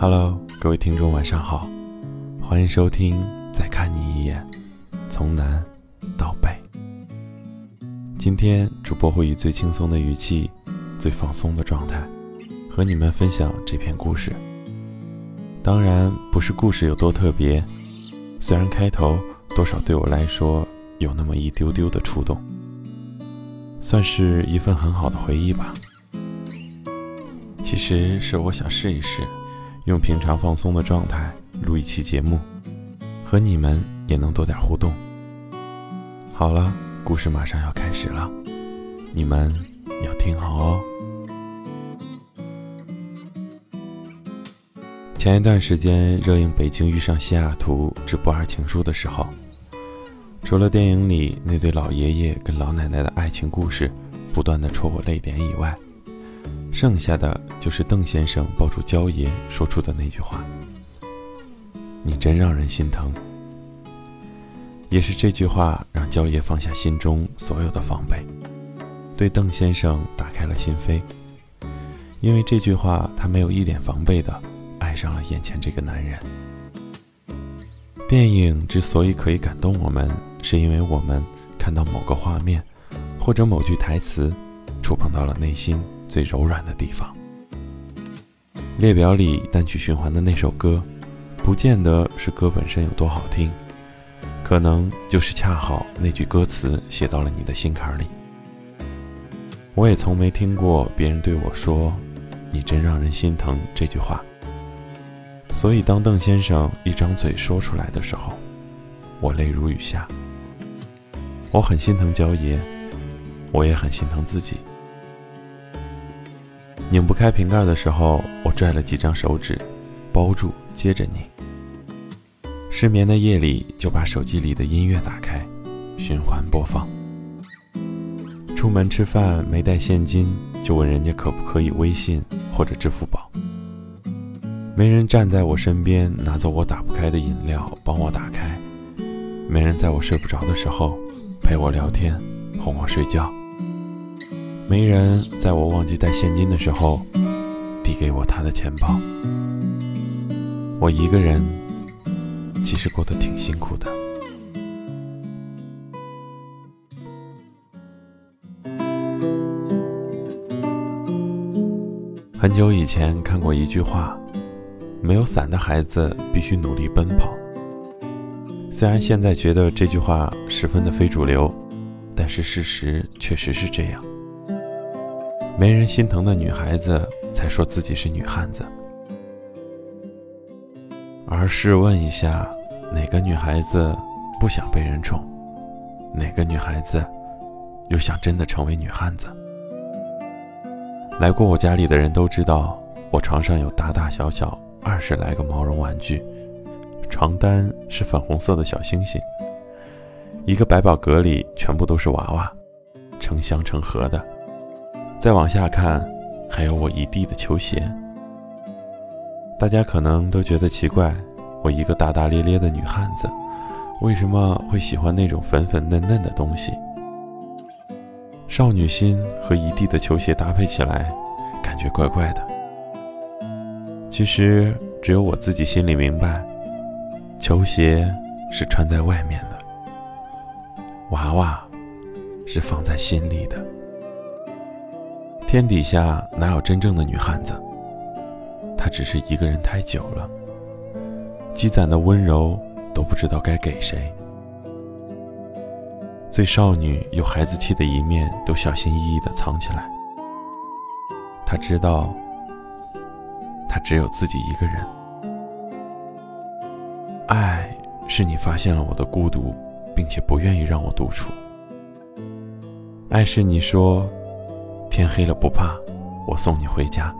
Hello，各位听众，晚上好，欢迎收听《再看你一眼》，从南到北。今天主播会以最轻松的语气、最放松的状态，和你们分享这篇故事。当然，不是故事有多特别，虽然开头多少对我来说有那么一丢丢的触动，算是一份很好的回忆吧。其实是我想试一试。用平常放松的状态录一期节目，和你们也能多点互动。好了，故事马上要开始了，你们要听好哦。前一段时间热映《北京遇上西雅图之不二情书》的时候，除了电影里那对老爷爷跟老奶奶的爱情故事不断的戳我泪点以外，剩下的就是邓先生抱住焦爷说出的那句话：“你真让人心疼。”也是这句话让焦爷放下心中所有的防备，对邓先生打开了心扉。因为这句话，他没有一点防备的爱上了眼前这个男人。电影之所以可以感动我们，是因为我们看到某个画面，或者某句台词，触碰到了内心。最柔软的地方。列表里单曲循环的那首歌，不见得是歌本身有多好听，可能就是恰好那句歌词写到了你的心坎里。我也从没听过别人对我说“你真让人心疼”这句话，所以当邓先生一张嘴说出来的时候，我泪如雨下。我很心疼焦爷，我也很心疼自己。拧不开瓶盖的时候，我拽了几张手指，包住，接着拧。失眠的夜里，就把手机里的音乐打开，循环播放。出门吃饭没带现金，就问人家可不可以微信或者支付宝。没人站在我身边拿走我打不开的饮料，帮我打开。没人在我睡不着的时候陪我聊天，哄我睡觉。没人在我忘记带现金的时候递给我他的钱包。我一个人其实过得挺辛苦的。很久以前看过一句话：“没有伞的孩子必须努力奔跑。”虽然现在觉得这句话十分的非主流，但是事实确实是这样。没人心疼的女孩子才说自己是女汉子，而试问一下，哪个女孩子不想被人宠？哪个女孩子又想真的成为女汉子？来过我家里的人都知道，我床上有大大小小二十来个毛绒玩具，床单是粉红色的小星星，一个百宝格里全部都是娃娃，成箱成盒的。再往下看，还有我一地的球鞋。大家可能都觉得奇怪，我一个大大咧咧的女汉子，为什么会喜欢那种粉粉嫩嫩的东西？少女心和一地的球鞋搭配起来，感觉怪怪的。其实只有我自己心里明白，球鞋是穿在外面的，娃娃是放在心里的。天底下哪有真正的女汉子？她只是一个人太久了，积攒的温柔都不知道该给谁。最少女有孩子气的一面都小心翼翼地藏起来。她知道，她只有自己一个人。爱是你发现了我的孤独，并且不愿意让我独处。爱是你说。天黑了不怕，我送你回家。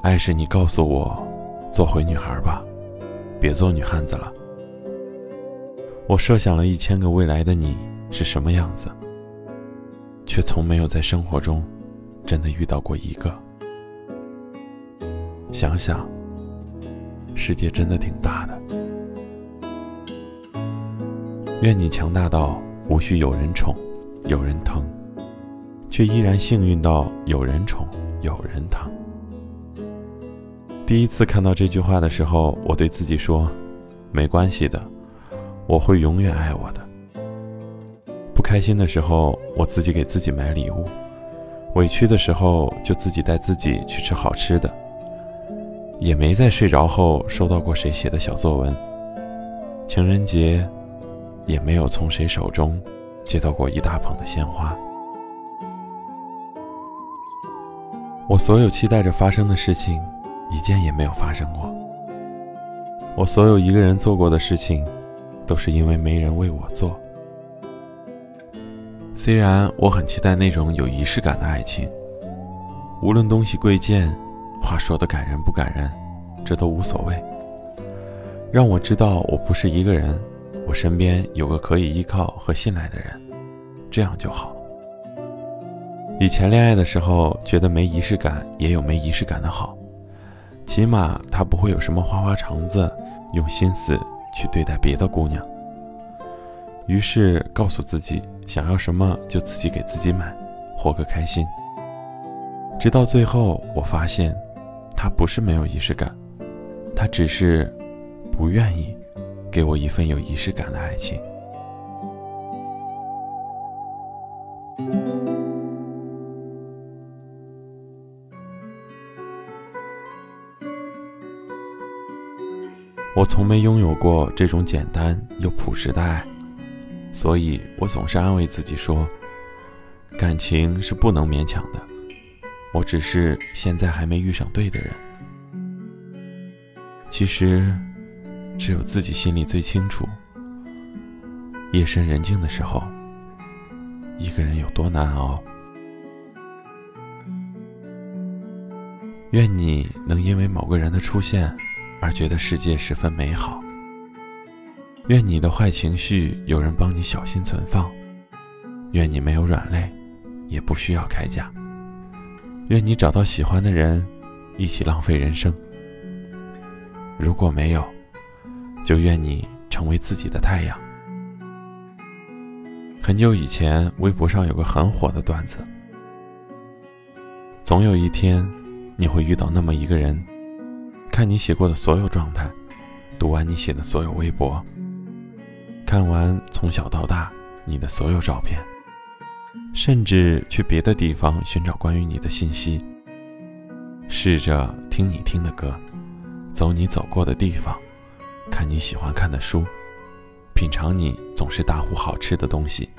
爱是你告诉我，做回女孩吧，别做女汉子了。我设想了一千个未来的你是什么样子，却从没有在生活中真的遇到过一个。想想，世界真的挺大的。愿你强大到无需有人宠，有人疼。却依然幸运到有人宠，有人疼。第一次看到这句话的时候，我对自己说：“没关系的，我会永远爱我的。”不开心的时候，我自己给自己买礼物；委屈的时候，就自己带自己去吃好吃的。也没在睡着后收到过谁写的小作文。情人节，也没有从谁手中接到过一大捧的鲜花。我所有期待着发生的事情，一件也没有发生过。我所有一个人做过的事情，都是因为没人为我做。虽然我很期待那种有仪式感的爱情，无论东西贵贱。话说的感人不感人，这都无所谓。让我知道我不是一个人，我身边有个可以依靠和信赖的人，这样就好。以前恋爱的时候，觉得没仪式感也有没仪式感的好，起码他不会有什么花花肠子，用心思去对待别的姑娘。于是告诉自己，想要什么就自己给自己买，活个开心。直到最后，我发现。他不是没有仪式感，他只是不愿意给我一份有仪式感的爱情。我从没拥有过这种简单又朴实的爱，所以我总是安慰自己说，感情是不能勉强的。我只是现在还没遇上对的人。其实，只有自己心里最清楚。夜深人静的时候，一个人有多难熬。愿你能因为某个人的出现而觉得世界十分美好。愿你的坏情绪有人帮你小心存放。愿你没有软肋，也不需要铠甲。愿你找到喜欢的人，一起浪费人生。如果没有，就愿你成为自己的太阳。很久以前，微博上有个很火的段子：总有一天，你会遇到那么一个人，看你写过的所有状态，读完你写的所有微博，看完从小到大你的所有照片。甚至去别的地方寻找关于你的信息，试着听你听的歌，走你走过的地方，看你喜欢看的书，品尝你总是大呼好吃的东西，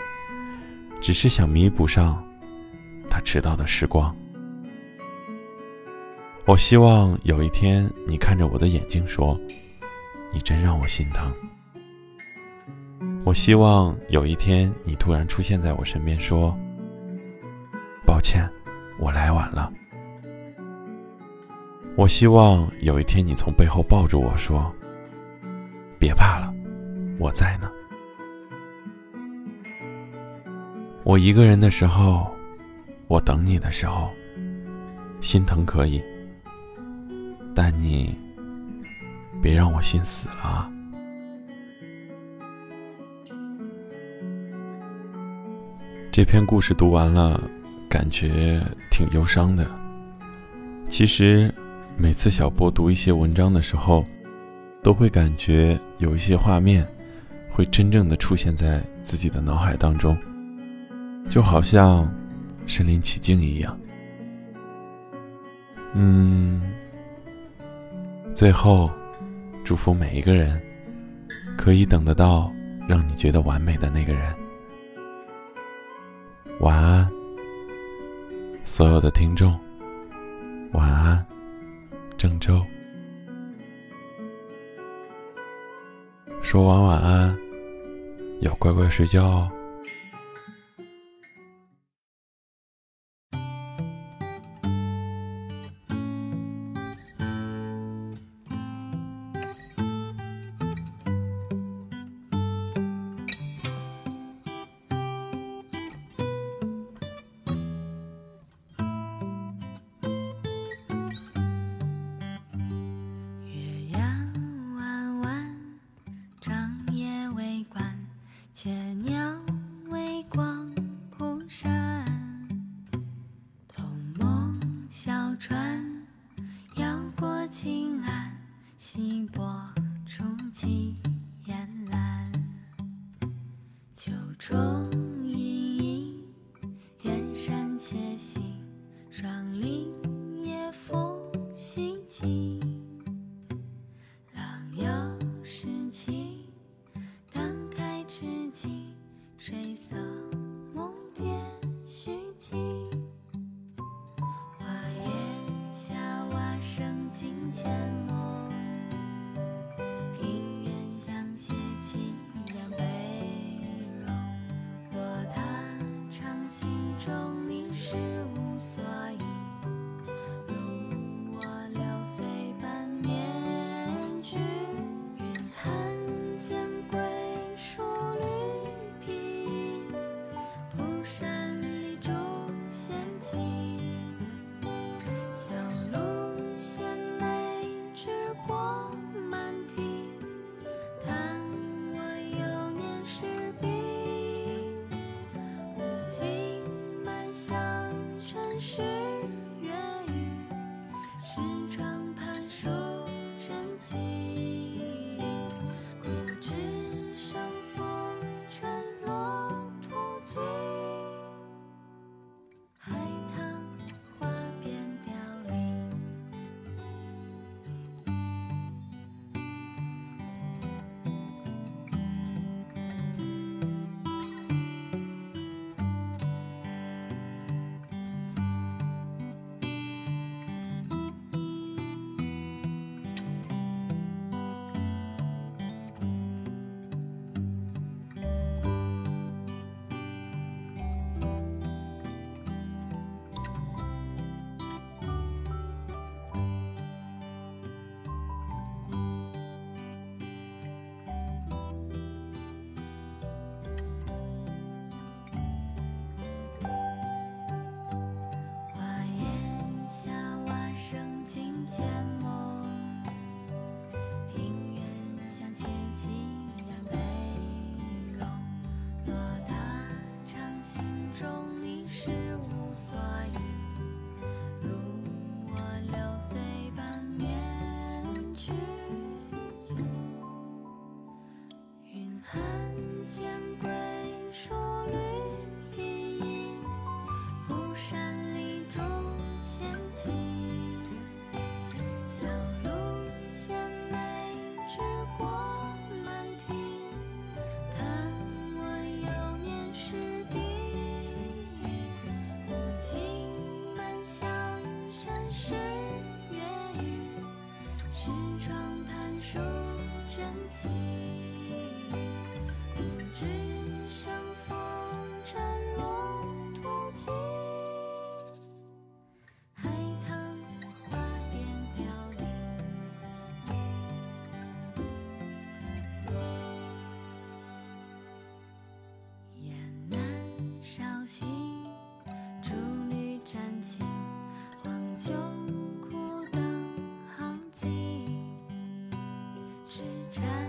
只是想弥补上他迟到的时光。我希望有一天你看着我的眼睛说：“你真让我心疼。”我希望有一天你突然出现在我身边说。抱歉，我来晚了。我希望有一天你从背后抱住我说：“别怕了，我在呢。”我一个人的时候，我等你的时候，心疼可以，但你别让我心死了。这篇故事读完了。感觉挺忧伤的。其实，每次小波读一些文章的时候，都会感觉有一些画面会真正的出现在自己的脑海当中，就好像身临其境一样。嗯，最后，祝福每一个人，可以等得到让你觉得完美的那个人。晚安。所有的听众，晚安，郑州。说完晚安，要乖乖睡觉哦。雀鸟微光蒲扇童梦小船摇过青岸稀波息。缠